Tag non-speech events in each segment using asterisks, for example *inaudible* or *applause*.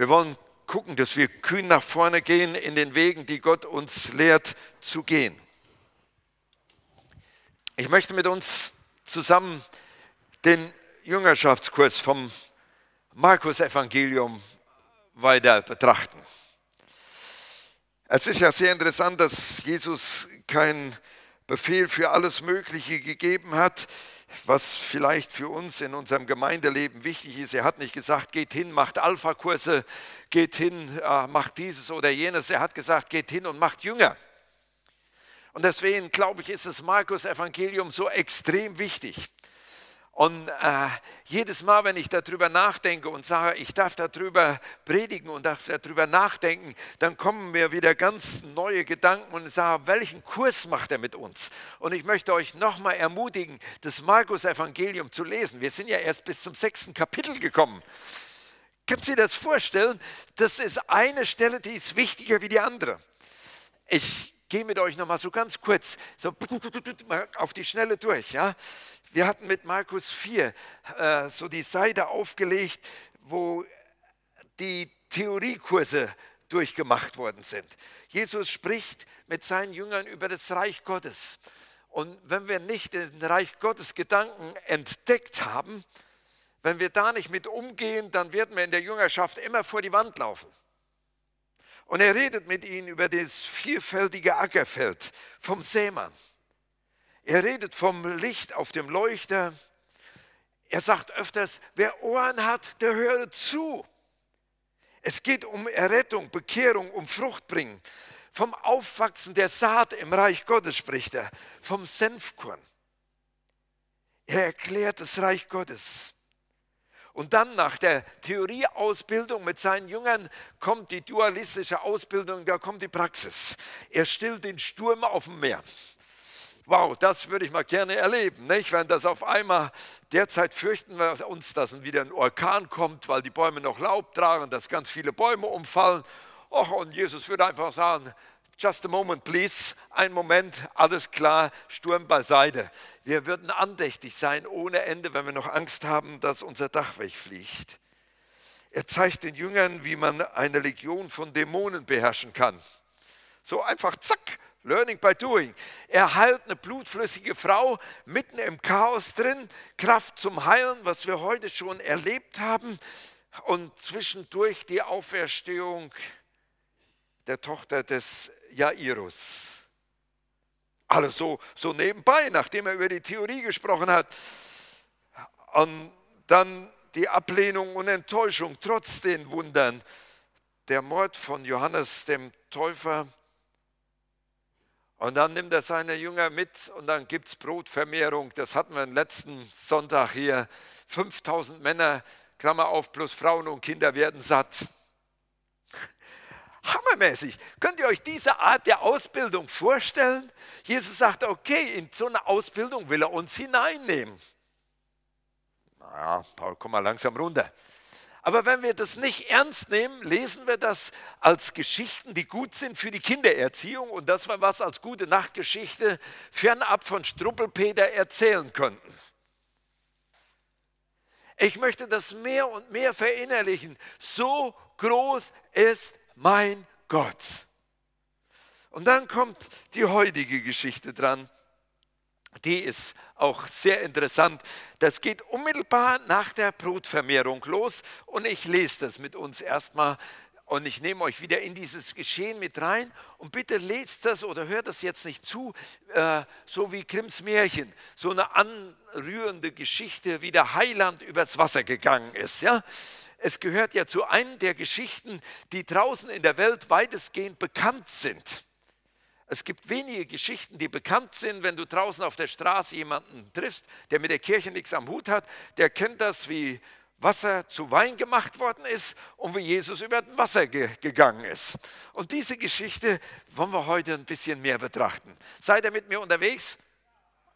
Wir wollen gucken, dass wir kühn nach vorne gehen in den Wegen, die Gott uns lehrt zu gehen. Ich möchte mit uns zusammen den Jüngerschaftskurs vom Markus Evangelium weiter betrachten. Es ist ja sehr interessant, dass Jesus keinen Befehl für alles Mögliche gegeben hat, was vielleicht für uns in unserem Gemeindeleben wichtig ist. Er hat nicht gesagt, geht hin, macht Alpha-Kurse, geht hin, äh, macht dieses oder jenes. Er hat gesagt, geht hin und macht Jünger. Und deswegen glaube ich, ist das Markus Evangelium so extrem wichtig. Und äh, jedes Mal, wenn ich darüber nachdenke und sage, ich darf darüber predigen und darf darüber nachdenken, dann kommen mir wieder ganz neue Gedanken und sage, welchen Kurs macht er mit uns? Und ich möchte euch nochmal ermutigen, das Markus-Evangelium zu lesen. Wir sind ja erst bis zum sechsten Kapitel gekommen. Können Sie das vorstellen? Das ist eine Stelle, die ist wichtiger wie die andere. Ich gehe mit euch nochmal so ganz kurz so auf die Schnelle durch. Ja? Wir hatten mit Markus 4 äh, so die Seite aufgelegt, wo die Theoriekurse durchgemacht worden sind. Jesus spricht mit seinen Jüngern über das Reich Gottes. Und wenn wir nicht den Reich Gottes Gedanken entdeckt haben, wenn wir da nicht mit umgehen, dann werden wir in der Jüngerschaft immer vor die Wand laufen. Und er redet mit ihnen über das vielfältige Ackerfeld vom Sämann. Er redet vom Licht auf dem Leuchter. Er sagt öfters, wer Ohren hat, der höre zu. Es geht um Errettung, Bekehrung, um Fruchtbringen. Vom Aufwachsen der Saat im Reich Gottes spricht er, vom Senfkorn. Er erklärt das Reich Gottes. Und dann nach der Theorieausbildung mit seinen Jüngern kommt die dualistische Ausbildung, da kommt die Praxis. Er stillt den Sturm auf dem Meer. Wow, das würde ich mal gerne erleben, nicht? Wenn das auf einmal, derzeit fürchten wir uns, dass wieder ein Orkan kommt, weil die Bäume noch Laub tragen, dass ganz viele Bäume umfallen. Och, und Jesus würde einfach sagen, just a moment please, ein Moment, alles klar, Sturm beiseite. Wir würden andächtig sein ohne Ende, wenn wir noch Angst haben, dass unser Dach wegfliegt. Er zeigt den Jüngern, wie man eine Legion von Dämonen beherrschen kann. So einfach, zack, Learning by doing. Er heilt eine blutflüssige Frau mitten im Chaos drin, Kraft zum Heilen, was wir heute schon erlebt haben. Und zwischendurch die Auferstehung der Tochter des Jairus. Alles so, so nebenbei, nachdem er über die Theorie gesprochen hat. Und dann die Ablehnung und Enttäuschung trotz den Wundern. Der Mord von Johannes dem Täufer und dann nimmt er seine Jünger mit und dann gibt es Brotvermehrung. Das hatten wir letzten Sonntag hier. 5000 Männer, Klammer auf, plus Frauen und Kinder werden satt. Hammermäßig. Könnt ihr euch diese Art der Ausbildung vorstellen? Jesus sagt, okay, in so eine Ausbildung will er uns hineinnehmen. Naja, Paul, komm mal langsam runter. Aber wenn wir das nicht ernst nehmen, lesen wir das als Geschichten, die gut sind für die Kindererziehung und das wir was als gute Nachtgeschichte fernab von Struppelpeter erzählen könnten. Ich möchte das mehr und mehr verinnerlichen. So groß ist mein Gott. Und dann kommt die heutige Geschichte dran die ist auch sehr interessant. Das geht unmittelbar nach der Brotvermehrung los und ich lese das mit uns erstmal und ich nehme euch wieder in dieses Geschehen mit rein und bitte lest das oder hört das jetzt nicht zu, äh, so wie Grimms Märchen, so eine anrührende Geschichte, wie der Heiland übers Wasser gegangen ist. Ja? Es gehört ja zu einer der Geschichten, die draußen in der Welt weitestgehend bekannt sind. Es gibt wenige Geschichten, die bekannt sind, wenn du draußen auf der Straße jemanden triffst, der mit der Kirche nichts am Hut hat, der kennt das, wie Wasser zu Wein gemacht worden ist und wie Jesus über das Wasser ge gegangen ist. Und diese Geschichte wollen wir heute ein bisschen mehr betrachten. Seid ihr mit mir unterwegs?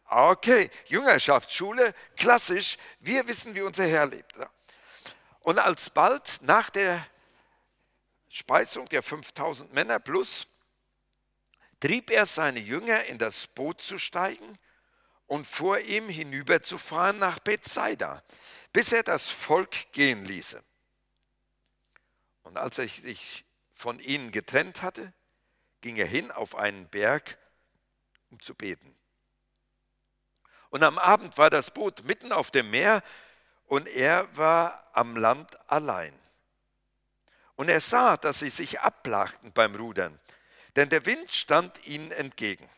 Okay, Jüngerschaftsschule, klassisch. Wir wissen, wie unser Herr lebt. Und alsbald nach der Speisung der 5000 Männer plus trieb er seine Jünger in das Boot zu steigen und vor ihm hinüberzufahren nach Bethsaida, bis er das Volk gehen ließe. Und als er sich von ihnen getrennt hatte, ging er hin auf einen Berg, um zu beten. Und am Abend war das Boot mitten auf dem Meer und er war am Land allein. Und er sah, dass sie sich ablachten beim Rudern, denn der Wind stand ihnen entgegen.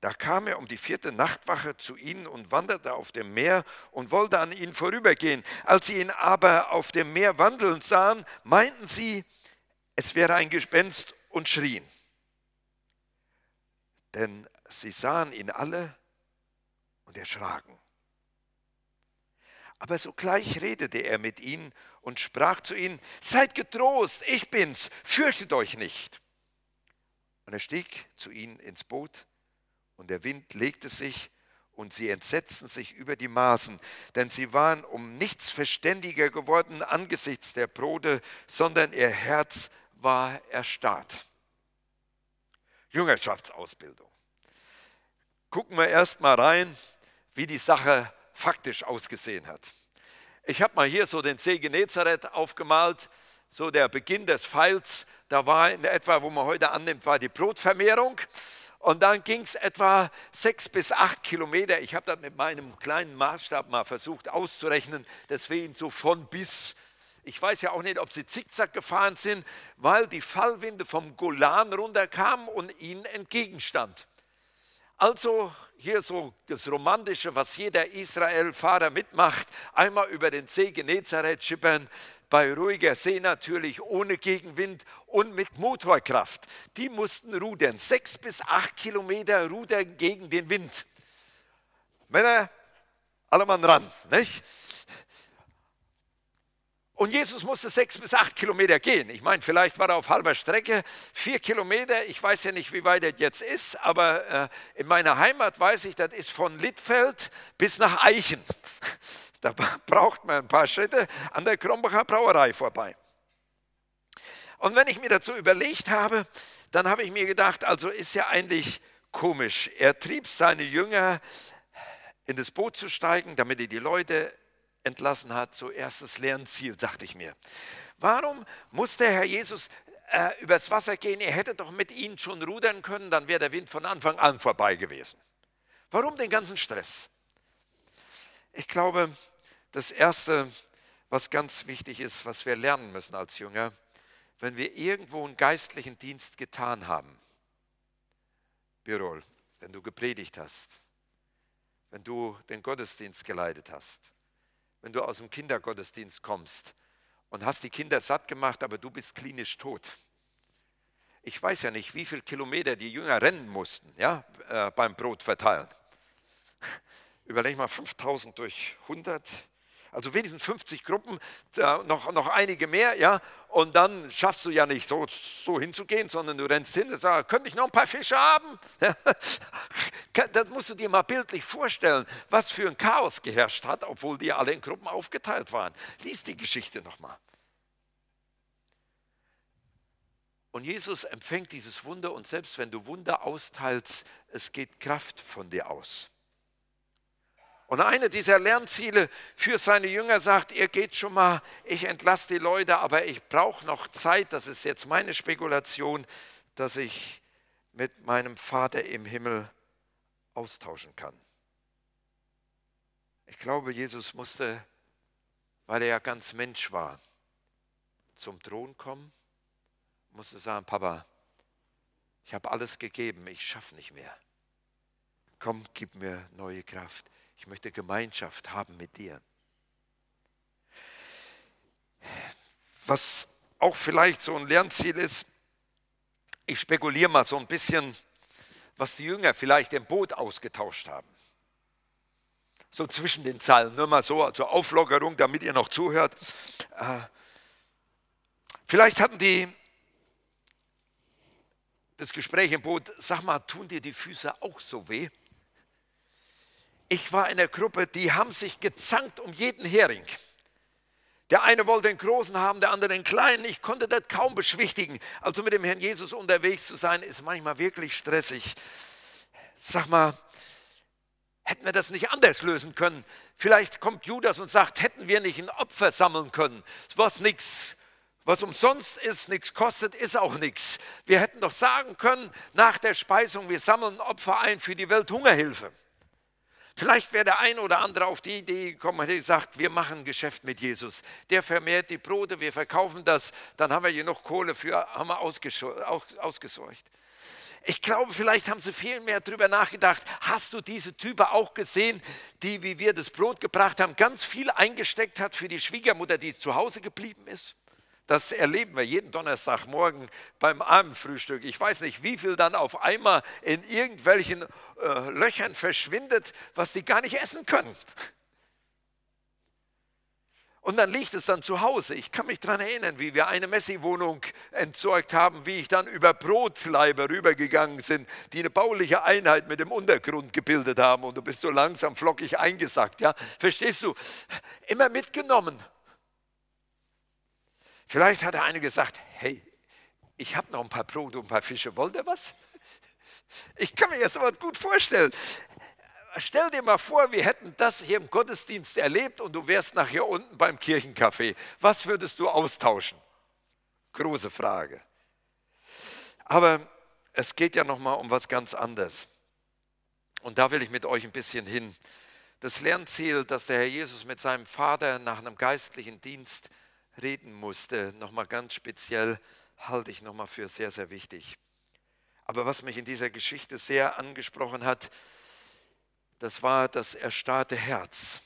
Da kam er um die vierte Nachtwache zu ihnen und wanderte auf dem Meer und wollte an ihnen vorübergehen. Als sie ihn aber auf dem Meer wandeln sahen, meinten sie, es wäre ein Gespenst und schrien. Denn sie sahen ihn alle und erschraken. Aber sogleich redete er mit ihnen und sprach zu ihnen, seid getrost, ich bin's, fürchtet euch nicht. Und er stieg zu ihnen ins Boot und der Wind legte sich und sie entsetzten sich über die Maßen, denn sie waren um nichts verständiger geworden angesichts der Brote, sondern ihr Herz war erstarrt. Jüngerschaftsausbildung. Gucken wir erst mal rein, wie die Sache faktisch ausgesehen hat. Ich habe mal hier so den See Genezareth aufgemalt, so der Beginn des Pfeils. Da war in etwa, wo man heute annimmt, war die Brotvermehrung. Und dann ging es etwa sechs bis acht Kilometer. Ich habe das mit meinem kleinen Maßstab mal versucht auszurechnen. Deswegen so von bis. Ich weiß ja auch nicht, ob sie zickzack gefahren sind, weil die Fallwinde vom Golan runterkamen und ihnen entgegenstand. Also hier so das Romantische, was jeder Israel-Fahrer mitmacht, einmal über den See Genezareth schippern, bei ruhiger See natürlich, ohne Gegenwind und mit Motorkraft. Die mussten rudern, sechs bis acht Kilometer rudern gegen den Wind. Männer, alle Mann ran, nicht? Und Jesus musste sechs bis acht Kilometer gehen. Ich meine, vielleicht war er auf halber Strecke, vier Kilometer. Ich weiß ja nicht, wie weit er jetzt ist, aber äh, in meiner Heimat weiß ich, das ist von Littfeld bis nach Eichen. *laughs* Da braucht man ein paar Schritte an der Krombacher Brauerei vorbei. Und wenn ich mir dazu überlegt habe, dann habe ich mir gedacht, also ist ja eigentlich komisch. Er trieb seine Jünger in das Boot zu steigen, damit er die Leute entlassen hat, so erstes Lernziel, dachte ich mir. Warum muss der Herr Jesus äh, übers Wasser gehen? Er hätte doch mit ihnen schon rudern können, dann wäre der Wind von Anfang an vorbei gewesen. Warum den ganzen Stress? Ich glaube, das Erste, was ganz wichtig ist, was wir lernen müssen als Jünger, wenn wir irgendwo einen geistlichen Dienst getan haben, Birol, wenn du gepredigt hast, wenn du den Gottesdienst geleitet hast, wenn du aus dem Kindergottesdienst kommst und hast die Kinder satt gemacht, aber du bist klinisch tot. Ich weiß ja nicht, wie viele Kilometer die Jünger rennen mussten ja, äh, beim Brot verteilen. Überleg mal 5000 durch 100, also wenigstens 50 Gruppen, noch, noch einige mehr, ja, und dann schaffst du ja nicht so, so hinzugehen, sondern du rennst hin und sagst, könnte ich noch ein paar Fische haben? *laughs* das musst du dir mal bildlich vorstellen, was für ein Chaos geherrscht hat, obwohl die alle in Gruppen aufgeteilt waren. Lies die Geschichte nochmal. Und Jesus empfängt dieses Wunder und selbst wenn du Wunder austeilst, es geht Kraft von dir aus. Und eine dieser Lernziele für seine Jünger sagt, ihr geht schon mal, ich entlasse die Leute, aber ich brauche noch Zeit, das ist jetzt meine Spekulation, dass ich mit meinem Vater im Himmel austauschen kann. Ich glaube, Jesus musste, weil er ja ganz Mensch war, zum Thron kommen, musste sagen, Papa, ich habe alles gegeben, ich schaffe nicht mehr. Komm, gib mir neue Kraft. Ich möchte Gemeinschaft haben mit dir. Was auch vielleicht so ein Lernziel ist, ich spekuliere mal so ein bisschen, was die Jünger vielleicht im Boot ausgetauscht haben. So zwischen den Zeilen, nur mal so zur Auflockerung, damit ihr noch zuhört. Äh, vielleicht hatten die das Gespräch im Boot, sag mal, tun dir die Füße auch so weh? Ich war in der Gruppe, die haben sich gezankt um jeden Hering. Der eine wollte den großen haben, der andere den kleinen. Ich konnte das kaum beschwichtigen. Also mit dem Herrn Jesus unterwegs zu sein, ist manchmal wirklich stressig. Sag mal, hätten wir das nicht anders lösen können? Vielleicht kommt Judas und sagt, hätten wir nicht ein Opfer sammeln können? War nichts Was umsonst ist, nichts kostet, ist auch nichts. Wir hätten doch sagen können, nach der Speisung, wir sammeln Opfer ein für die Welthungerhilfe. Vielleicht wäre der ein oder andere auf die Idee gekommen und hätte gesagt, wir machen ein Geschäft mit Jesus. Der vermehrt die Brote, wir verkaufen das, dann haben wir genug Kohle für, haben wir ausgesorgt. Ich glaube, vielleicht haben sie viel mehr darüber nachgedacht. Hast du diese Type auch gesehen, die, wie wir das Brot gebracht haben, ganz viel eingesteckt hat für die Schwiegermutter, die zu Hause geblieben ist? Das erleben wir jeden Donnerstagmorgen beim Abendfrühstück. Ich weiß nicht, wie viel dann auf einmal in irgendwelchen äh, Löchern verschwindet, was die gar nicht essen können. Und dann liegt es dann zu Hause. Ich kann mich daran erinnern, wie wir eine Messi-Wohnung entsorgt haben, wie ich dann über Brotleiber rübergegangen sind, die eine bauliche Einheit mit dem Untergrund gebildet haben. Und du bist so langsam flockig eingesackt. Ja? Verstehst du? Immer mitgenommen. Vielleicht hat der eine gesagt, hey, ich habe noch ein paar Brote und ein paar Fische, wollt ihr was? Ich kann mir das aber gut vorstellen. Stell dir mal vor, wir hätten das hier im Gottesdienst erlebt und du wärst nachher unten beim Kirchencafé. Was würdest du austauschen? Große Frage. Aber es geht ja noch mal um was ganz anderes. Und da will ich mit euch ein bisschen hin. Das Lernziel, das der Herr Jesus mit seinem Vater nach einem geistlichen Dienst reden musste, nochmal ganz speziell, halte ich nochmal für sehr, sehr wichtig. Aber was mich in dieser Geschichte sehr angesprochen hat, das war das erstarrte Herz.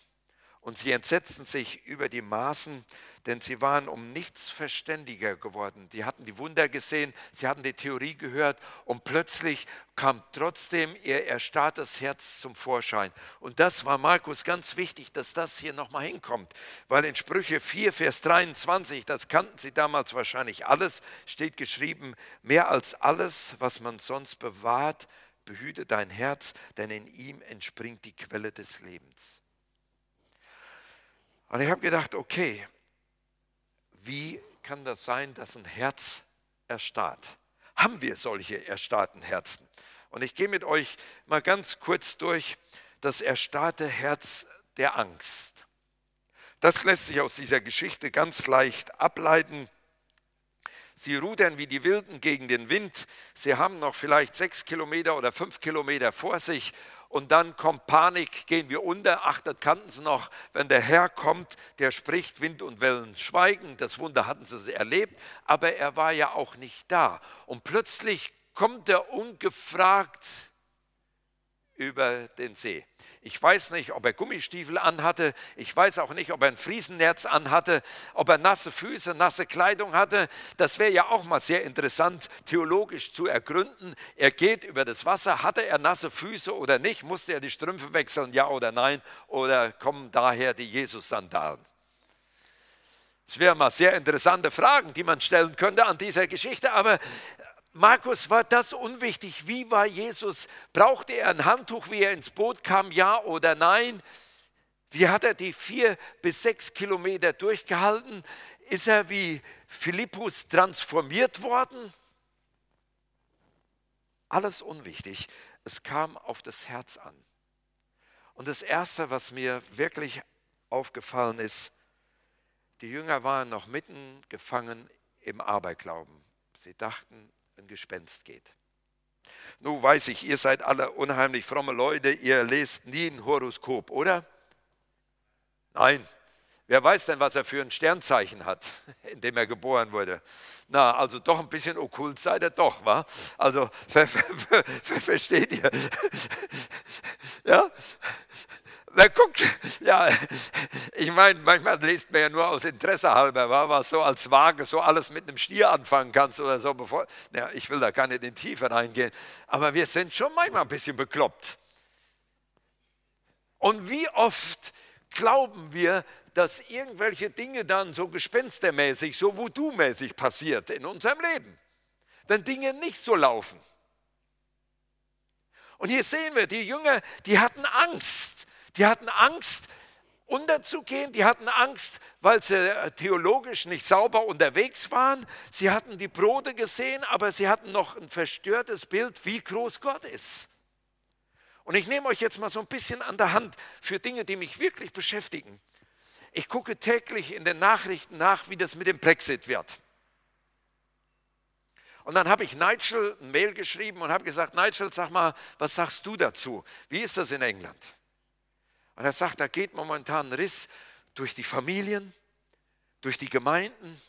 Und sie entsetzten sich über die Maßen, denn sie waren um nichts verständiger geworden. Die hatten die Wunder gesehen, sie hatten die Theorie gehört und plötzlich kam trotzdem ihr erstarrtes Herz zum Vorschein. Und das war Markus ganz wichtig, dass das hier nochmal hinkommt, weil in Sprüche 4, Vers 23, das kannten sie damals wahrscheinlich alles, steht geschrieben, mehr als alles, was man sonst bewahrt, behüte dein Herz, denn in ihm entspringt die Quelle des Lebens. Und ich habe gedacht, okay, wie kann das sein, dass ein Herz erstarrt? Haben wir solche erstarrten Herzen? Und ich gehe mit euch mal ganz kurz durch das erstarrte Herz der Angst. Das lässt sich aus dieser Geschichte ganz leicht ableiten. Sie rudern wie die Wilden gegen den Wind. Sie haben noch vielleicht sechs Kilometer oder fünf Kilometer vor sich. Und dann kommt Panik, gehen wir unter. Ach, das kannten sie noch. Wenn der Herr kommt, der spricht, Wind und Wellen schweigen. Das Wunder hatten sie erlebt. Aber er war ja auch nicht da. Und plötzlich kommt er ungefragt über den See. Ich weiß nicht, ob er Gummistiefel anhatte. Ich weiß auch nicht, ob er ein Friesennetz anhatte, ob er nasse Füße, nasse Kleidung hatte. Das wäre ja auch mal sehr interessant, theologisch zu ergründen. Er geht über das Wasser. Hatte er nasse Füße oder nicht? Musste er die Strümpfe wechseln, ja oder nein? Oder kommen daher die Jesus-Sandalen? Das wären mal sehr interessante Fragen, die man stellen könnte an dieser Geschichte. Aber Markus war das unwichtig. Wie war Jesus? Brauchte er ein Handtuch, wie er ins Boot kam, ja oder nein? Wie hat er die vier bis sechs Kilometer durchgehalten? Ist er wie Philippus transformiert worden? Alles unwichtig. Es kam auf das Herz an. Und das Erste, was mir wirklich aufgefallen ist, die Jünger waren noch mitten gefangen im Aberglauben. Sie dachten, ein Gespenst geht. Nun weiß ich, ihr seid alle unheimlich fromme Leute, ihr lest nie ein Horoskop, oder? Nein. Wer weiß denn, was er für ein Sternzeichen hat, *laughs* in dem er geboren wurde? Na, also doch ein bisschen okkult seid ihr doch, wa? Also, *laughs* ver, ver, ver, versteht ihr? *laughs* Ja? Ja, *laughs* ich meine, manchmal liest man ja nur aus Interesse halber, was so als Waage so alles mit einem Stier anfangen kannst oder so. Bevor, ja, ich will da gar nicht in die Tiefe reingehen, aber wir sind schon manchmal ein bisschen bekloppt. Und wie oft glauben wir, dass irgendwelche Dinge dann so gespenstermäßig, so voodoo-mäßig passiert in unserem Leben, wenn Dinge nicht so laufen. Und hier sehen wir, die Jünger, die hatten Angst. Die hatten Angst, unterzugehen. Die hatten Angst, weil sie äh, theologisch nicht sauber unterwegs waren. Sie hatten die Brote gesehen, aber sie hatten noch ein verstörtes Bild, wie groß Gott ist. Und ich nehme euch jetzt mal so ein bisschen an der Hand für Dinge, die mich wirklich beschäftigen. Ich gucke täglich in den Nachrichten nach, wie das mit dem Brexit wird. Und dann habe ich Nigel ein Mail geschrieben und habe gesagt, Nigel, sag mal, was sagst du dazu? Wie ist das in England? Und er sagt, da geht momentan ein Riss durch die Familien, durch die Gemeinden.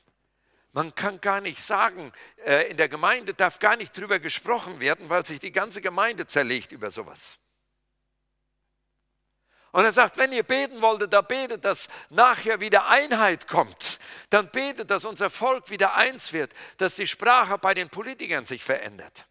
Man kann gar nicht sagen, äh, in der Gemeinde darf gar nicht drüber gesprochen werden, weil sich die ganze Gemeinde zerlegt über sowas. Und er sagt, wenn ihr beten wolltet, da betet, dass nachher wieder Einheit kommt. Dann betet, dass unser Volk wieder eins wird, dass die Sprache bei den Politikern sich verändert.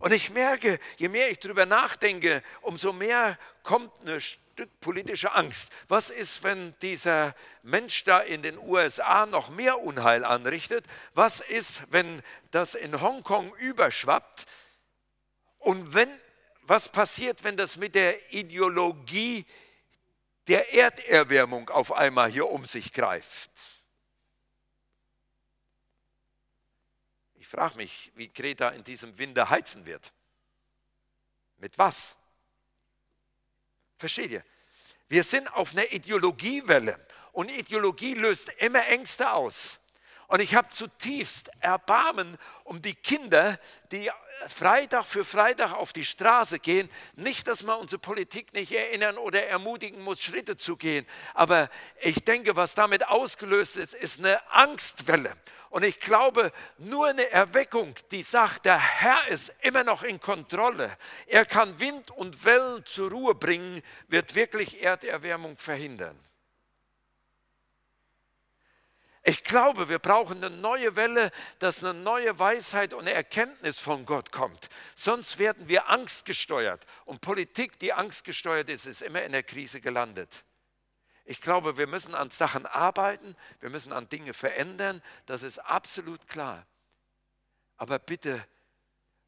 Und ich merke, je mehr ich darüber nachdenke, umso mehr kommt eine Stück politische Angst. Was ist, wenn dieser Mensch da in den USA noch mehr Unheil anrichtet? Was ist, wenn das in Hongkong überschwappt? Und wenn was passiert, wenn das mit der Ideologie der Erderwärmung auf einmal hier um sich greift? Ich frage mich, wie Greta in diesem Winter heizen wird. Mit was? Versteht ihr? Wir sind auf einer Ideologiewelle und Ideologie löst immer Ängste aus. Und ich habe zutiefst Erbarmen um die Kinder, die Freitag für Freitag auf die Straße gehen. Nicht, dass man unsere Politik nicht erinnern oder ermutigen muss, Schritte zu gehen. Aber ich denke, was damit ausgelöst ist, ist eine Angstwelle. Und ich glaube, nur eine Erweckung, die sagt, der Herr ist immer noch in Kontrolle. Er kann Wind und Wellen zur Ruhe bringen, wird wirklich Erderwärmung verhindern. Ich glaube, wir brauchen eine neue Welle, dass eine neue Weisheit und Erkenntnis von Gott kommt. Sonst werden wir angstgesteuert. Und Politik, die angstgesteuert ist, ist immer in der Krise gelandet. Ich glaube, wir müssen an Sachen arbeiten, wir müssen an Dinge verändern, das ist absolut klar. Aber bitte,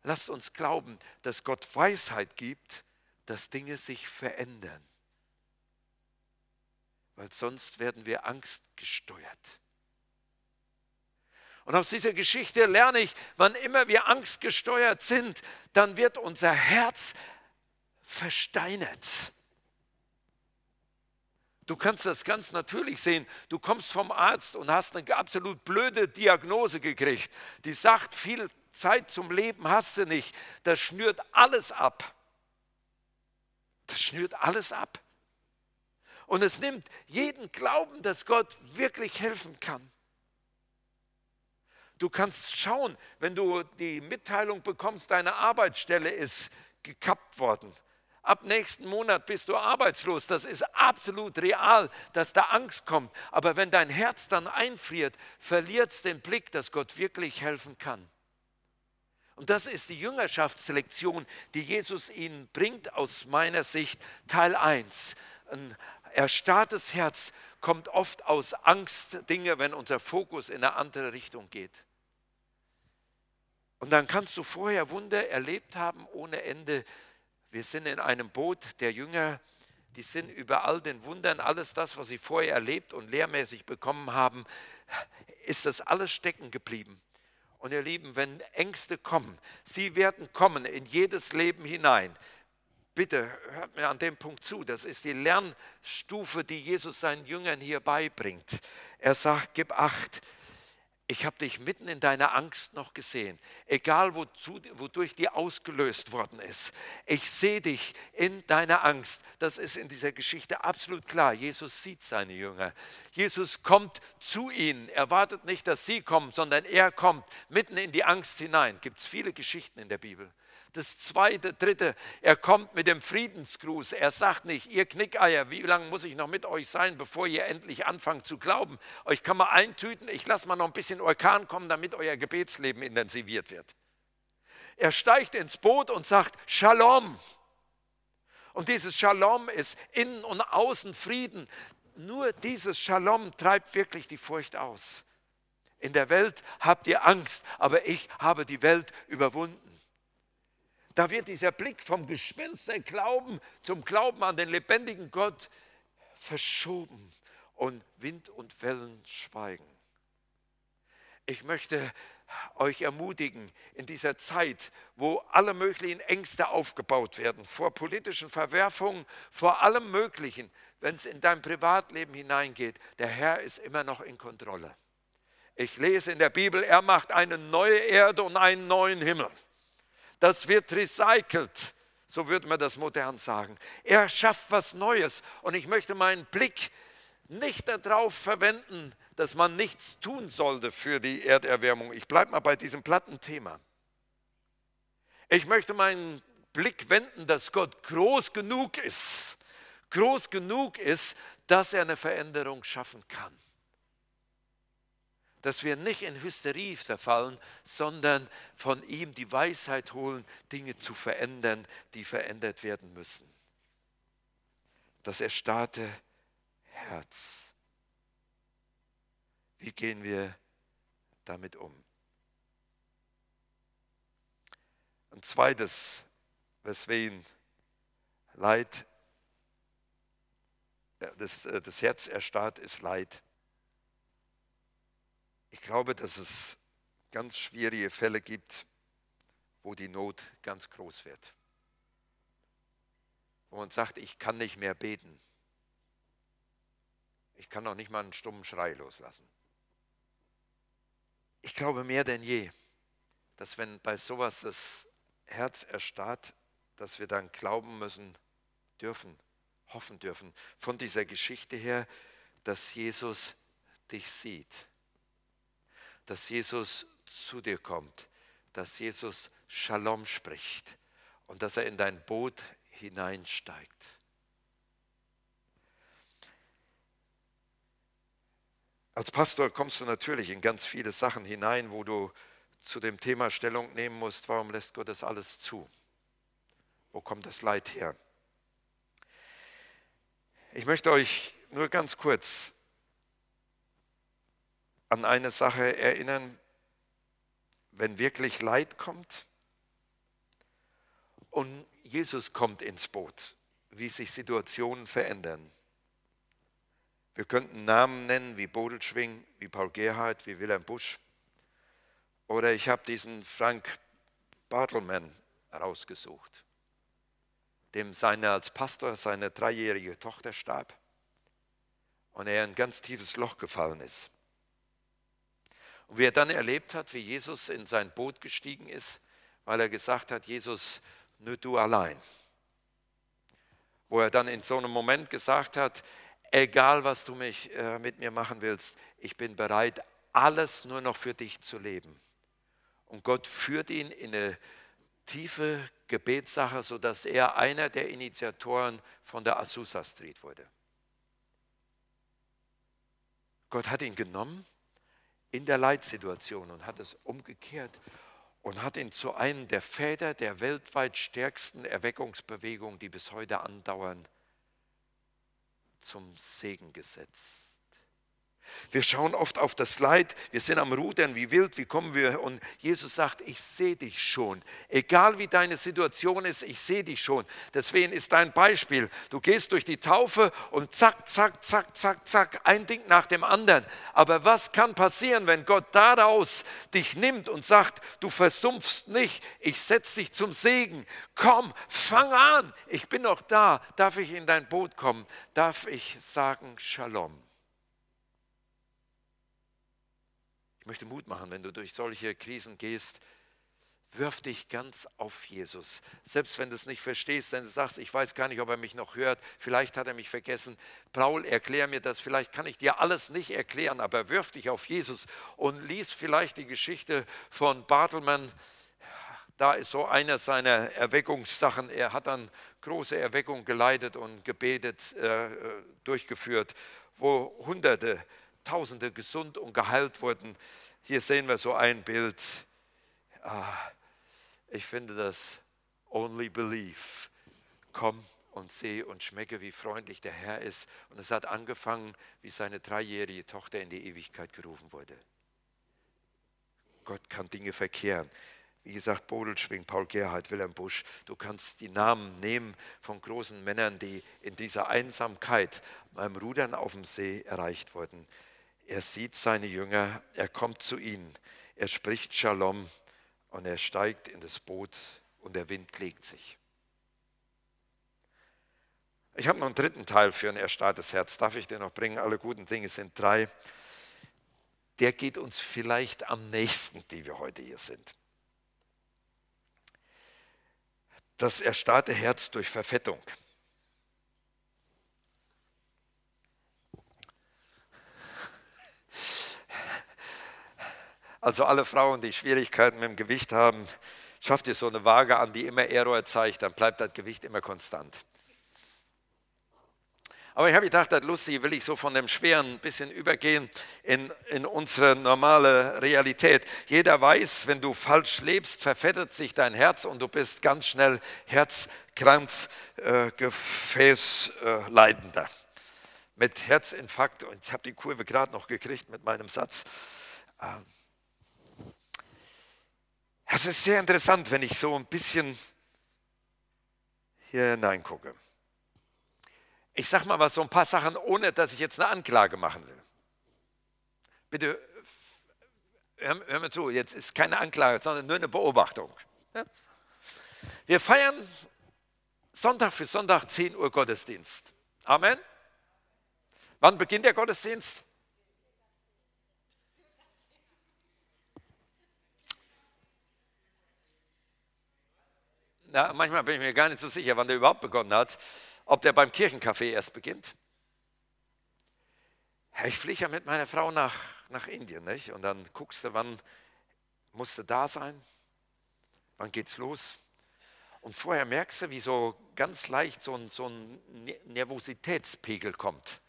lasst uns glauben, dass Gott Weisheit gibt, dass Dinge sich verändern. Weil sonst werden wir angstgesteuert. Und aus dieser Geschichte lerne ich, wann immer wir angstgesteuert sind, dann wird unser Herz versteinert. Du kannst das ganz natürlich sehen. Du kommst vom Arzt und hast eine absolut blöde Diagnose gekriegt. Die sagt, viel Zeit zum Leben hast du nicht. Das schnürt alles ab. Das schnürt alles ab. Und es nimmt jeden Glauben, dass Gott wirklich helfen kann. Du kannst schauen, wenn du die Mitteilung bekommst, deine Arbeitsstelle ist gekappt worden. Ab nächsten Monat bist du arbeitslos. Das ist absolut real, dass da Angst kommt. Aber wenn dein Herz dann einfriert, verliert es den Blick, dass Gott wirklich helfen kann. Und das ist die Jüngerschaftslektion, die Jesus ihnen bringt, aus meiner Sicht Teil 1. Ein erstarrtes Herz kommt oft aus Angst, Dinge, wenn unser Fokus in eine andere Richtung geht. Und dann kannst du vorher Wunder erlebt haben ohne Ende. Wir sind in einem Boot der Jünger, die sind über all den Wundern, alles das, was sie vorher erlebt und lehrmäßig bekommen haben, ist das alles stecken geblieben. Und ihr Lieben, wenn Ängste kommen, sie werden kommen in jedes Leben hinein. Bitte hört mir an dem Punkt zu. Das ist die Lernstufe, die Jesus seinen Jüngern hier beibringt. Er sagt, gib acht, ich habe dich mitten in deiner Angst noch gesehen, egal wozu, wodurch die ausgelöst worden ist. Ich sehe dich in deiner Angst. Das ist in dieser Geschichte absolut klar. Jesus sieht seine Jünger. Jesus kommt zu ihnen. Er wartet nicht, dass sie kommen, sondern er kommt mitten in die Angst hinein. Gibt es viele Geschichten in der Bibel. Das zweite, dritte, er kommt mit dem Friedensgruß. Er sagt nicht, ihr Knickeier, wie lange muss ich noch mit euch sein, bevor ihr endlich anfangt zu glauben? Euch kann man eintüten, ich lasse mal noch ein bisschen Orkan kommen, damit euer Gebetsleben intensiviert wird. Er steigt ins Boot und sagt, Shalom. Und dieses Shalom ist innen und außen Frieden. Nur dieses Shalom treibt wirklich die Furcht aus. In der Welt habt ihr Angst, aber ich habe die Welt überwunden. Da wird dieser Blick vom Gespensterglauben zum Glauben an den lebendigen Gott verschoben und Wind und Wellen schweigen. Ich möchte euch ermutigen, in dieser Zeit, wo alle möglichen Ängste aufgebaut werden, vor politischen Verwerfungen, vor allem Möglichen, wenn es in dein Privatleben hineingeht, der Herr ist immer noch in Kontrolle. Ich lese in der Bibel, er macht eine neue Erde und einen neuen Himmel. Das wird recycelt, so würde man das modern sagen. Er schafft was Neues und ich möchte meinen Blick nicht darauf verwenden, dass man nichts tun sollte für die Erderwärmung. Ich bleibe mal bei diesem platten Thema. Ich möchte meinen Blick wenden, dass Gott groß genug ist, groß genug ist, dass er eine Veränderung schaffen kann. Dass wir nicht in Hysterie verfallen, sondern von ihm die Weisheit holen, Dinge zu verändern, die verändert werden müssen. Das erstarrte Herz. Wie gehen wir damit um? Ein zweites, weswegen Leid, das, äh, das Herz erstarrt, ist Leid. Ich glaube, dass es ganz schwierige Fälle gibt, wo die Not ganz groß wird. Wo man sagt, ich kann nicht mehr beten. Ich kann auch nicht mal einen stummen Schrei loslassen. Ich glaube mehr denn je, dass wenn bei sowas das Herz erstarrt, dass wir dann glauben müssen, dürfen, hoffen dürfen, von dieser Geschichte her, dass Jesus dich sieht, dass Jesus zu dir kommt, dass Jesus Shalom spricht und dass er in dein Boot hineinsteigt. Als Pastor kommst du natürlich in ganz viele Sachen hinein, wo du zu dem Thema Stellung nehmen musst, warum lässt Gott das alles zu? Wo kommt das Leid her? Ich möchte euch nur ganz kurz an eine Sache erinnern, wenn wirklich Leid kommt und Jesus kommt ins Boot, wie sich Situationen verändern. Wir könnten Namen nennen wie Bodelschwing, wie Paul Gerhardt, wie Wilhelm Busch. Oder ich habe diesen Frank Bartelmann rausgesucht, dem seine als Pastor seine dreijährige Tochter starb und er in ein ganz tiefes Loch gefallen ist. Und wie er dann erlebt hat, wie Jesus in sein Boot gestiegen ist, weil er gesagt hat, Jesus, nur du allein. Wo er dann in so einem Moment gesagt hat, egal was du mich, äh, mit mir machen willst, ich bin bereit, alles nur noch für dich zu leben. Und Gott führt ihn in eine tiefe Gebetssache, sodass er einer der Initiatoren von der Azusa Street wurde. Gott hat ihn genommen in der Leitsituation und hat es umgekehrt und hat ihn zu einem der Väter der weltweit stärksten Erweckungsbewegung, die bis heute andauern, zum Segen gesetzt. Wir schauen oft auf das Leid, wir sind am Rudern, wie wild, wie kommen wir? Und Jesus sagt, ich sehe dich schon. Egal wie deine Situation ist, ich sehe dich schon. Deswegen ist dein Beispiel, du gehst durch die Taufe und zack, zack, zack, zack, zack, ein Ding nach dem anderen. Aber was kann passieren, wenn Gott daraus dich nimmt und sagt, du versumpfst nicht, ich setze dich zum Segen. Komm, fang an, ich bin noch da. Darf ich in dein Boot kommen? Darf ich sagen Shalom? Ich möchte Mut machen, wenn du durch solche Krisen gehst. Wirf dich ganz auf Jesus. Selbst wenn du es nicht verstehst, wenn du sagst, ich weiß gar nicht, ob er mich noch hört, vielleicht hat er mich vergessen. Paul, erklär mir das, vielleicht kann ich dir alles nicht erklären, aber wirf dich auf Jesus und lies vielleicht die Geschichte von Bartelmann. Da ist so einer seiner Erweckungssachen. Er hat dann große Erweckung geleitet und gebetet, äh, durchgeführt, wo Hunderte Tausende gesund und geheilt wurden. Hier sehen wir so ein Bild. Ah, ich finde das Only Believe. Komm und sehe und schmecke, wie freundlich der Herr ist. Und es hat angefangen, wie seine dreijährige Tochter in die Ewigkeit gerufen wurde. Gott kann Dinge verkehren. Wie gesagt, Bodelschwing, Paul Gerhardt, Wilhelm Busch. Du kannst die Namen nehmen von großen Männern, die in dieser Einsamkeit beim Rudern auf dem See erreicht wurden. Er sieht seine Jünger, er kommt zu ihnen, er spricht Shalom und er steigt in das Boot und der Wind legt sich. Ich habe noch einen dritten Teil für ein erstarrtes Herz. Darf ich dir noch bringen? Alle guten Dinge sind drei. der geht uns vielleicht am nächsten, die wir heute hier sind. Das erstarrte Herz durch Verfettung. Also alle Frauen, die Schwierigkeiten mit dem Gewicht haben, schafft ihr so eine Waage an, die immer Error zeigt, dann bleibt das Gewicht immer konstant. Aber ich habe gedacht, das lustig, will ich so von dem Schweren ein bisschen übergehen in, in unsere normale Realität. Jeder weiß, wenn du falsch lebst, verfettet sich dein Herz und du bist ganz schnell Herzkranzgefäßleidender. Äh, mit Herzinfarkt, und ich habe die Kurve gerade noch gekriegt mit meinem Satz. Ähm, es ist sehr interessant, wenn ich so ein bisschen hier hineingucke. Ich sage mal was, so ein paar Sachen, ohne dass ich jetzt eine Anklage machen will. Bitte, hör, hör mir zu, jetzt ist keine Anklage, sondern nur eine Beobachtung. Wir feiern Sonntag für Sonntag 10 Uhr Gottesdienst. Amen. Wann beginnt der Gottesdienst? Na, manchmal bin ich mir gar nicht so sicher, wann der überhaupt begonnen hat, ob der beim Kirchencafé erst beginnt. Ich fliege ja mit meiner Frau nach, nach Indien, nicht? Und dann guckst du, wann musst du da sein, wann geht's los. Und vorher merkst du, wie so ganz leicht so ein, so ein Nervositätspegel kommt.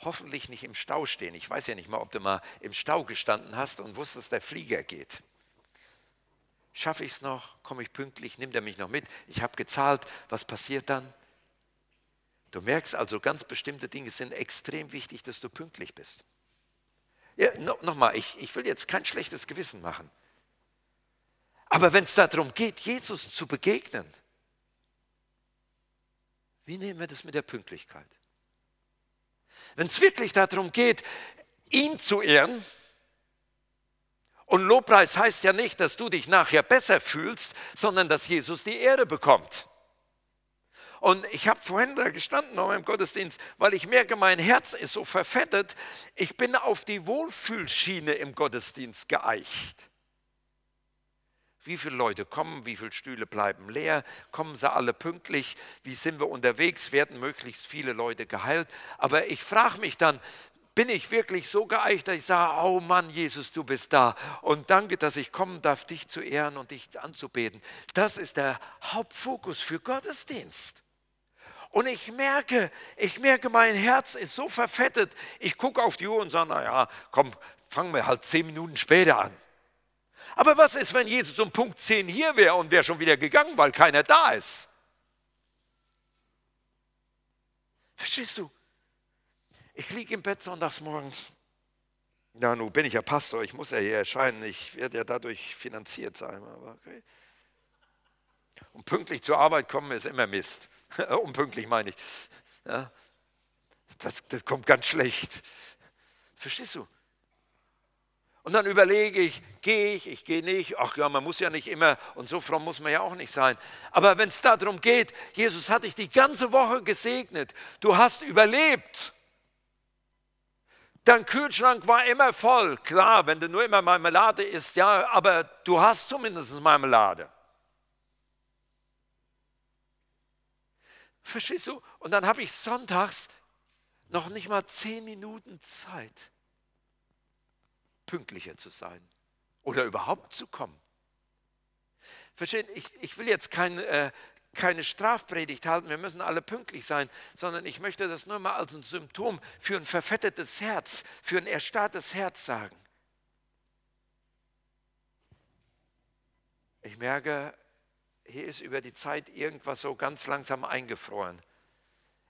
Hoffentlich nicht im Stau stehen. Ich weiß ja nicht mal, ob du mal im Stau gestanden hast und wusstest, der Flieger geht. Schaffe ich es noch? Komme ich pünktlich? Nimmt er mich noch mit? Ich habe gezahlt. Was passiert dann? Du merkst also, ganz bestimmte Dinge sind extrem wichtig, dass du pünktlich bist. Ja, no, Nochmal, ich, ich will jetzt kein schlechtes Gewissen machen. Aber wenn es darum geht, Jesus zu begegnen, wie nehmen wir das mit der Pünktlichkeit? Wenn es wirklich darum geht, ihn zu ehren, und Lobpreis heißt ja nicht, dass du dich nachher besser fühlst, sondern dass Jesus die Ehre bekommt. Und ich habe vorhin da gestanden noch im Gottesdienst, weil ich merke, mein Herz ist so verfettet. Ich bin auf die Wohlfühlschiene im Gottesdienst geeicht. Wie viele Leute kommen, wie viele Stühle bleiben leer, kommen sie alle pünktlich, wie sind wir unterwegs, werden möglichst viele Leute geheilt. Aber ich frage mich dann, bin ich wirklich so geeicht, dass ich sage, oh Mann, Jesus, du bist da. Und danke, dass ich kommen darf, dich zu ehren und dich anzubeten. Das ist der Hauptfokus für Gottesdienst. Und ich merke, ich merke, mein Herz ist so verfettet. Ich gucke auf die Uhr und sage, naja, komm, fangen wir halt zehn Minuten später an. Aber was ist, wenn Jesus um Punkt 10 hier wäre und wäre schon wieder gegangen, weil keiner da ist? Verstehst du? Ich liege im Bett sonntags morgens. Ja, nun bin ich ja Pastor, ich muss ja hier erscheinen, ich werde ja dadurch finanziert sein. Aber okay. Und pünktlich zur Arbeit kommen ist immer Mist. *laughs* Unpünktlich meine ich. Ja, das, das kommt ganz schlecht. Verstehst du? Und dann überlege ich, gehe ich, ich gehe nicht. Ach ja, man muss ja nicht immer, und so fromm muss man ja auch nicht sein. Aber wenn es darum geht, Jesus hat dich die ganze Woche gesegnet, du hast überlebt. Dein Kühlschrank war immer voll. Klar, wenn du nur immer Marmelade isst, ja, aber du hast zumindest Marmelade. Verstehst du? Und dann habe ich sonntags noch nicht mal zehn Minuten Zeit, pünktlicher zu sein oder überhaupt zu kommen. Verstehen? Ich, ich will jetzt kein, äh, keine Strafpredigt halten, wir müssen alle pünktlich sein, sondern ich möchte das nur mal als ein Symptom für ein verfettetes Herz, für ein erstarrtes Herz sagen. Ich merke, hier ist über die Zeit irgendwas so ganz langsam eingefroren.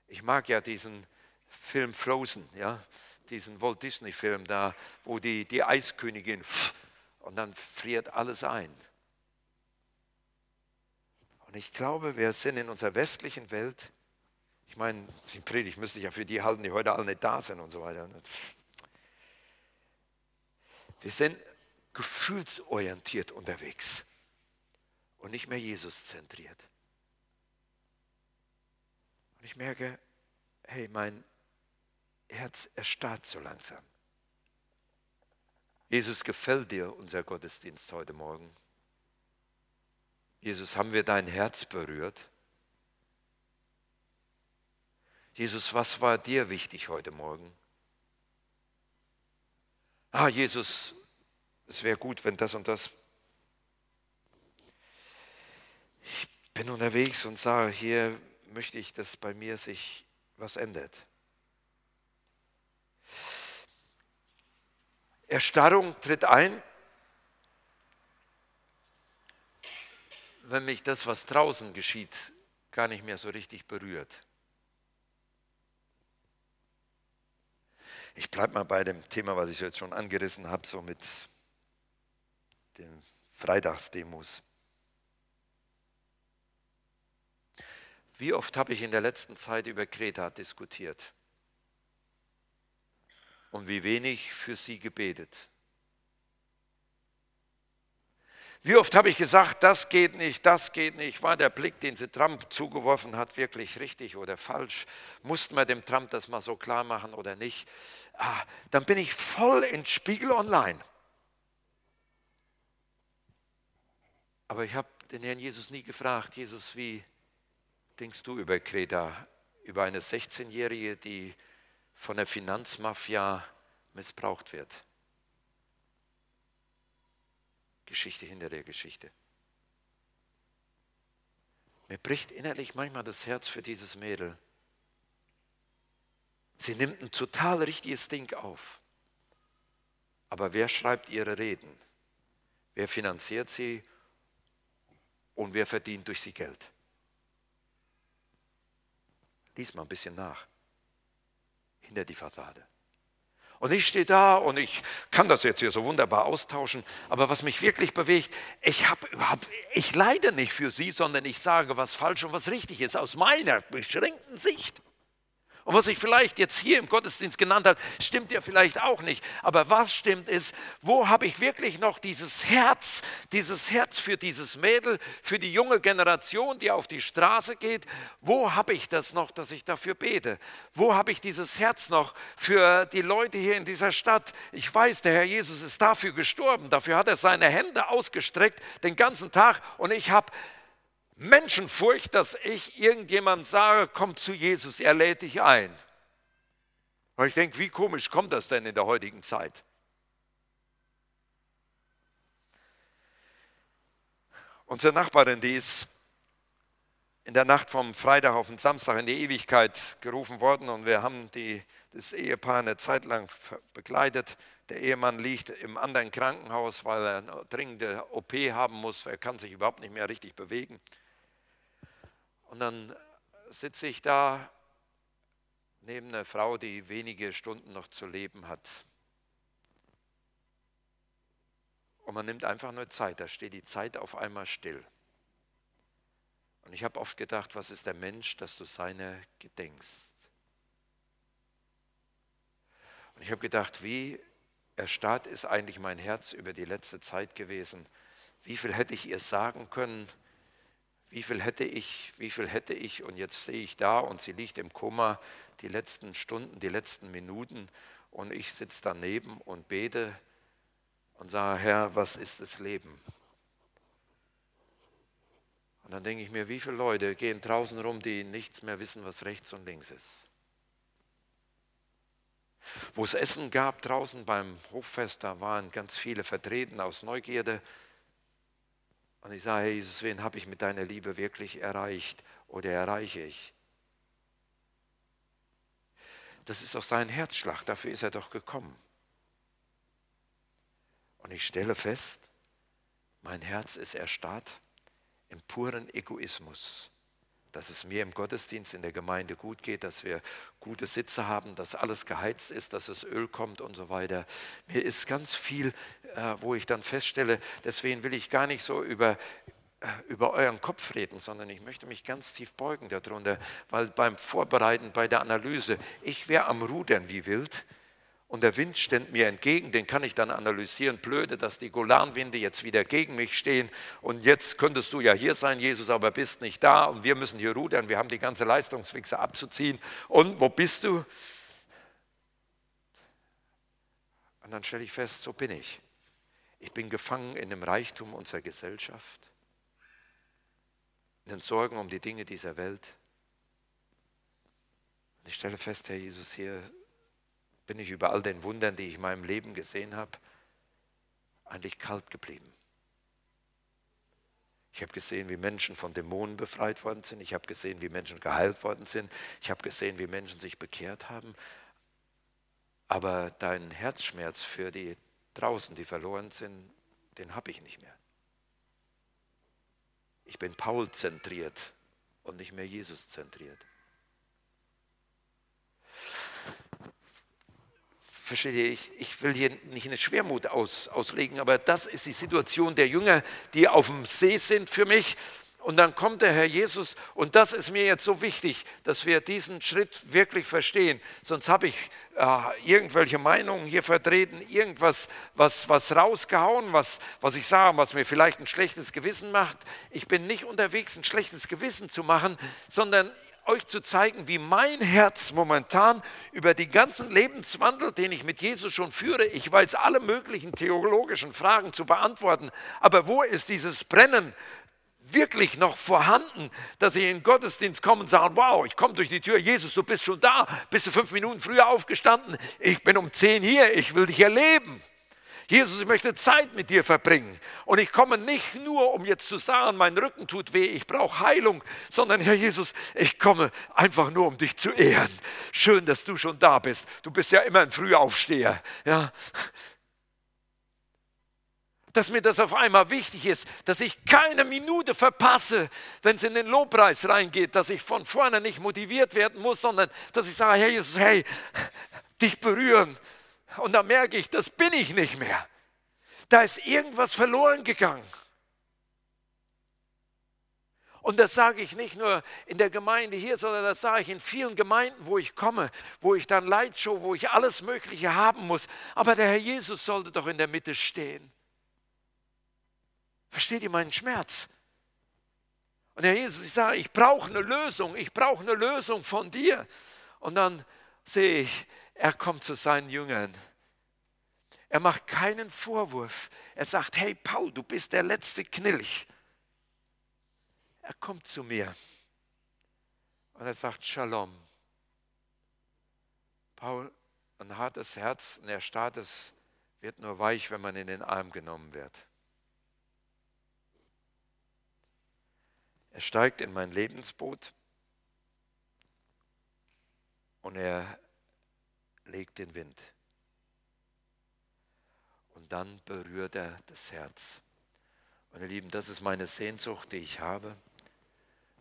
Ich mag ja diesen Film Frozen, ja, diesen Walt Disney Film da, wo die, die Eiskönigin und dann friert alles ein. Ich glaube, wir sind in unserer westlichen Welt, ich meine, die Predigt müsste ich ja für die halten, die heute alle nicht da sind und so weiter. Wir sind gefühlsorientiert unterwegs und nicht mehr Jesus zentriert. Und ich merke, hey, mein Herz erstarrt so langsam. Jesus, gefällt dir unser Gottesdienst heute Morgen? Jesus, haben wir dein Herz berührt? Jesus, was war dir wichtig heute Morgen? Ah, Jesus, es wäre gut, wenn das und das. Ich bin unterwegs und sage, hier möchte ich, dass bei mir sich was ändert. Erstarrung tritt ein, wenn mich das, was draußen geschieht, gar nicht mehr so richtig berührt. Ich bleibe mal bei dem Thema, was ich jetzt schon angerissen habe, so mit den Freitagsdemos. Wie oft habe ich in der letzten Zeit über Kreta diskutiert? Und wie wenig für sie gebetet? Wie oft habe ich gesagt, das geht nicht, das geht nicht. War der Blick, den sie Trump zugeworfen hat, wirklich richtig oder falsch? Mussten wir dem Trump das mal so klar machen oder nicht? Ah, dann bin ich voll in Spiegel Online. Aber ich habe den Herrn Jesus nie gefragt, Jesus, wie denkst du über Kreta, über eine 16-Jährige, die von der Finanzmafia missbraucht wird? Geschichte hinter der Geschichte. Mir bricht innerlich manchmal das Herz für dieses Mädel. Sie nimmt ein total richtiges Ding auf. Aber wer schreibt ihre Reden? Wer finanziert sie? Und wer verdient durch sie Geld? Lies mal ein bisschen nach. Hinter die Fassade. Und ich stehe da und ich kann das jetzt hier so wunderbar austauschen, aber was mich wirklich bewegt, ich, hab, hab, ich leide nicht für Sie, sondern ich sage, was falsch und was richtig ist, aus meiner beschränkten Sicht. Und was ich vielleicht jetzt hier im Gottesdienst genannt habe, stimmt ja vielleicht auch nicht. Aber was stimmt ist, wo habe ich wirklich noch dieses Herz, dieses Herz für dieses Mädel, für die junge Generation, die auf die Straße geht? Wo habe ich das noch, dass ich dafür bete? Wo habe ich dieses Herz noch für die Leute hier in dieser Stadt? Ich weiß, der Herr Jesus ist dafür gestorben. Dafür hat er seine Hände ausgestreckt den ganzen Tag. Und ich habe Menschenfurcht, dass ich irgendjemand sage, komm zu Jesus, er lädt dich ein. Und ich denke, wie komisch kommt das denn in der heutigen Zeit? Unsere Nachbarin, die ist in der Nacht vom Freitag auf den Samstag in die Ewigkeit gerufen worden und wir haben die, das Ehepaar eine Zeit lang begleitet. Der Ehemann liegt im anderen Krankenhaus, weil er eine dringende OP haben muss. Er kann sich überhaupt nicht mehr richtig bewegen. Und dann sitze ich da neben einer Frau, die wenige Stunden noch zu leben hat. Und man nimmt einfach nur Zeit, da steht die Zeit auf einmal still. Und ich habe oft gedacht, was ist der Mensch, dass du seine gedenkst? Und ich habe gedacht, wie erstarrt ist eigentlich mein Herz über die letzte Zeit gewesen? Wie viel hätte ich ihr sagen können? Wie viel hätte ich, wie viel hätte ich und jetzt sehe ich da und sie liegt im Koma die letzten Stunden, die letzten Minuten und ich sitze daneben und bete und sage, Herr, was ist das Leben? Und dann denke ich mir, wie viele Leute gehen draußen rum, die nichts mehr wissen, was rechts und links ist. Wo es Essen gab draußen beim Hoffest, da waren ganz viele vertreten aus Neugierde und ich sage, Jesus, wen habe ich mit deiner Liebe wirklich erreicht oder erreiche ich? Das ist doch sein Herzschlag, dafür ist er doch gekommen. Und ich stelle fest, mein Herz ist erstarrt im puren Egoismus dass es mir im Gottesdienst in der Gemeinde gut geht, dass wir gute Sitze haben, dass alles geheizt ist, dass das Öl kommt und so weiter. Mir ist ganz viel, äh, wo ich dann feststelle, deswegen will ich gar nicht so über, äh, über euren Kopf reden, sondern ich möchte mich ganz tief beugen darunter, weil beim Vorbereiten, bei der Analyse, ich wäre am Rudern wie wild und der Wind stand mir entgegen, den kann ich dann analysieren. Blöde, dass die Golanwinde jetzt wieder gegen mich stehen und jetzt könntest du ja hier sein, Jesus, aber bist nicht da und wir müssen hier rudern, wir haben die ganze Leistungsfixe abzuziehen. Und wo bist du? Und dann stelle ich fest, so bin ich. Ich bin gefangen in dem Reichtum unserer Gesellschaft, in den Sorgen um die Dinge dieser Welt. Und ich stelle fest, Herr Jesus, hier bin ich über all den Wundern, die ich in meinem Leben gesehen habe, eigentlich kalt geblieben. Ich habe gesehen, wie Menschen von Dämonen befreit worden sind. Ich habe gesehen, wie Menschen geheilt worden sind. Ich habe gesehen, wie Menschen sich bekehrt haben. Aber dein Herzschmerz für die draußen, die verloren sind, den habe ich nicht mehr. Ich bin Paul zentriert und nicht mehr Jesus zentriert. Versteht ihr, ich, ich will hier nicht eine Schwermut aus, auslegen, aber das ist die Situation der Jünger, die auf dem See sind für mich. Und dann kommt der Herr Jesus und das ist mir jetzt so wichtig, dass wir diesen Schritt wirklich verstehen. Sonst habe ich äh, irgendwelche Meinungen hier vertreten, irgendwas was, was rausgehauen, was, was ich sage, was mir vielleicht ein schlechtes Gewissen macht. Ich bin nicht unterwegs, ein schlechtes Gewissen zu machen, sondern euch zu zeigen, wie mein Herz momentan über die ganzen Lebenswandel, den ich mit Jesus schon führe, ich weiß alle möglichen theologischen Fragen zu beantworten, aber wo ist dieses Brennen wirklich noch vorhanden, dass ich in den Gottesdienst komme und sage, wow, ich komme durch die Tür, Jesus, du bist schon da, bist du fünf Minuten früher aufgestanden, ich bin um zehn hier, ich will dich erleben. Jesus, ich möchte Zeit mit dir verbringen. Und ich komme nicht nur, um jetzt zu sagen, mein Rücken tut weh, ich brauche Heilung, sondern Herr Jesus, ich komme einfach nur, um dich zu ehren. Schön, dass du schon da bist. Du bist ja immer ein Frühaufsteher. Ja? dass mir das auf einmal wichtig ist, dass ich keine Minute verpasse, wenn es in den Lobpreis reingeht, dass ich von vorne nicht motiviert werden muss, sondern dass ich sage, hey Jesus, hey, dich berühren, und da merke ich, das bin ich nicht mehr. Da ist irgendwas verloren gegangen. Und das sage ich nicht nur in der Gemeinde hier, sondern das sage ich in vielen Gemeinden, wo ich komme, wo ich dann Leitshow, wo ich alles Mögliche haben muss. Aber der Herr Jesus sollte doch in der Mitte stehen. Versteht ihr meinen Schmerz? Und der Herr Jesus, ich sage, ich brauche eine Lösung, ich brauche eine Lösung von dir. Und dann sehe ich, er kommt zu seinen Jüngern. Er macht keinen Vorwurf. Er sagt, hey Paul, du bist der letzte Knilch. Er kommt zu mir und er sagt, Shalom. Paul, ein hartes Herz, ein erstarrtes wird nur weich, wenn man in den Arm genommen wird. Er steigt in mein Lebensboot und er legt den Wind. Und dann berührt er das Herz. Meine Lieben, das ist meine Sehnsucht, die ich habe,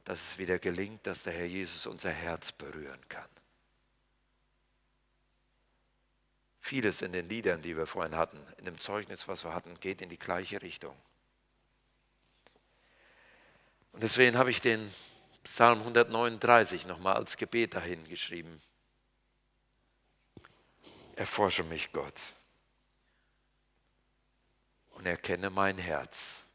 dass es wieder gelingt, dass der Herr Jesus unser Herz berühren kann. Vieles in den Liedern, die wir vorhin hatten, in dem Zeugnis, was wir hatten, geht in die gleiche Richtung. Und deswegen habe ich den Psalm 139 nochmal als Gebet dahin geschrieben. Erforsche mich, Gott, und erkenne mein Herz.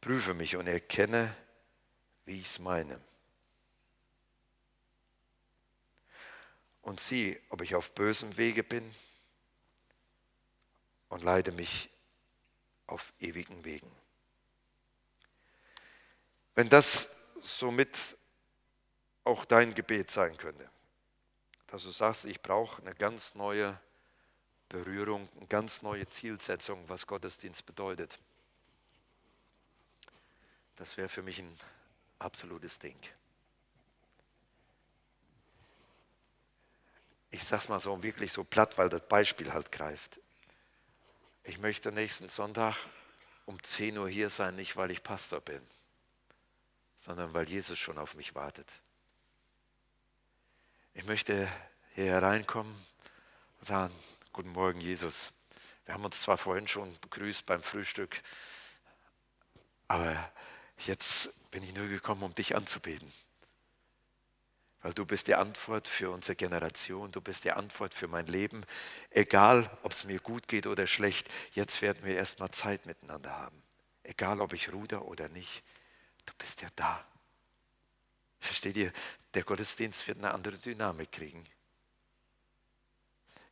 Prüfe mich und erkenne, wie ich es meine. Und sieh, ob ich auf bösem Wege bin und leite mich auf ewigen Wegen. Wenn das somit auch dein Gebet sein könnte, dass du sagst, ich brauche eine ganz neue Berührung, eine ganz neue Zielsetzung, was Gottesdienst bedeutet. Das wäre für mich ein absolutes Ding. Ich sage es mal so wirklich so platt, weil das Beispiel halt greift. Ich möchte nächsten Sonntag um 10 Uhr hier sein, nicht weil ich Pastor bin, sondern weil Jesus schon auf mich wartet. Ich möchte hier hereinkommen und sagen, guten Morgen Jesus. Wir haben uns zwar vorhin schon begrüßt beim Frühstück, aber jetzt bin ich nur gekommen, um dich anzubeten. Weil du bist die Antwort für unsere Generation, du bist die Antwort für mein Leben. Egal, ob es mir gut geht oder schlecht, jetzt werden wir erstmal Zeit miteinander haben. Egal, ob ich ruder oder nicht, du bist ja da. Versteht ihr? Der Gottesdienst wird eine andere Dynamik kriegen.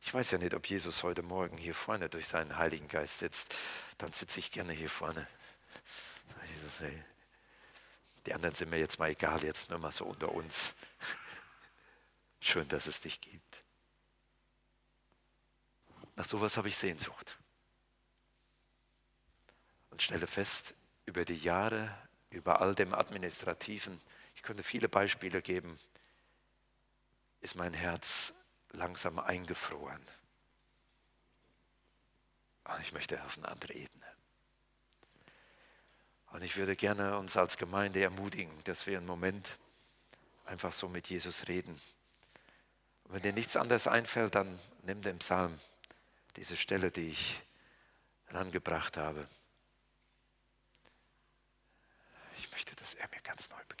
Ich weiß ja nicht, ob Jesus heute Morgen hier vorne durch seinen Heiligen Geist sitzt. Dann sitze ich gerne hier vorne. Jesus, hey, die anderen sind mir jetzt mal egal, jetzt nur mal so unter uns. *laughs* Schön, dass es dich gibt. Nach sowas habe ich Sehnsucht. Und stelle fest, über die Jahre, über all dem Administrativen, ich könnte viele Beispiele geben, ist mein Herz langsam eingefroren. Und ich möchte auf eine andere Ebene. Und ich würde gerne uns als Gemeinde ermutigen, dass wir einen Moment einfach so mit Jesus reden. Und wenn dir nichts anderes einfällt, dann nimm den Psalm, diese Stelle, die ich herangebracht habe. Ich möchte, dass er mir ganz neu begegnet,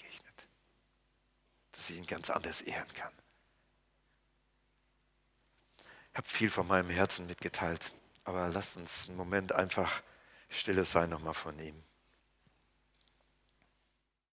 dass ich ihn ganz anders ehren kann. Ich habe viel von meinem Herzen mitgeteilt, aber lasst uns einen Moment einfach stille sein nochmal von ihm.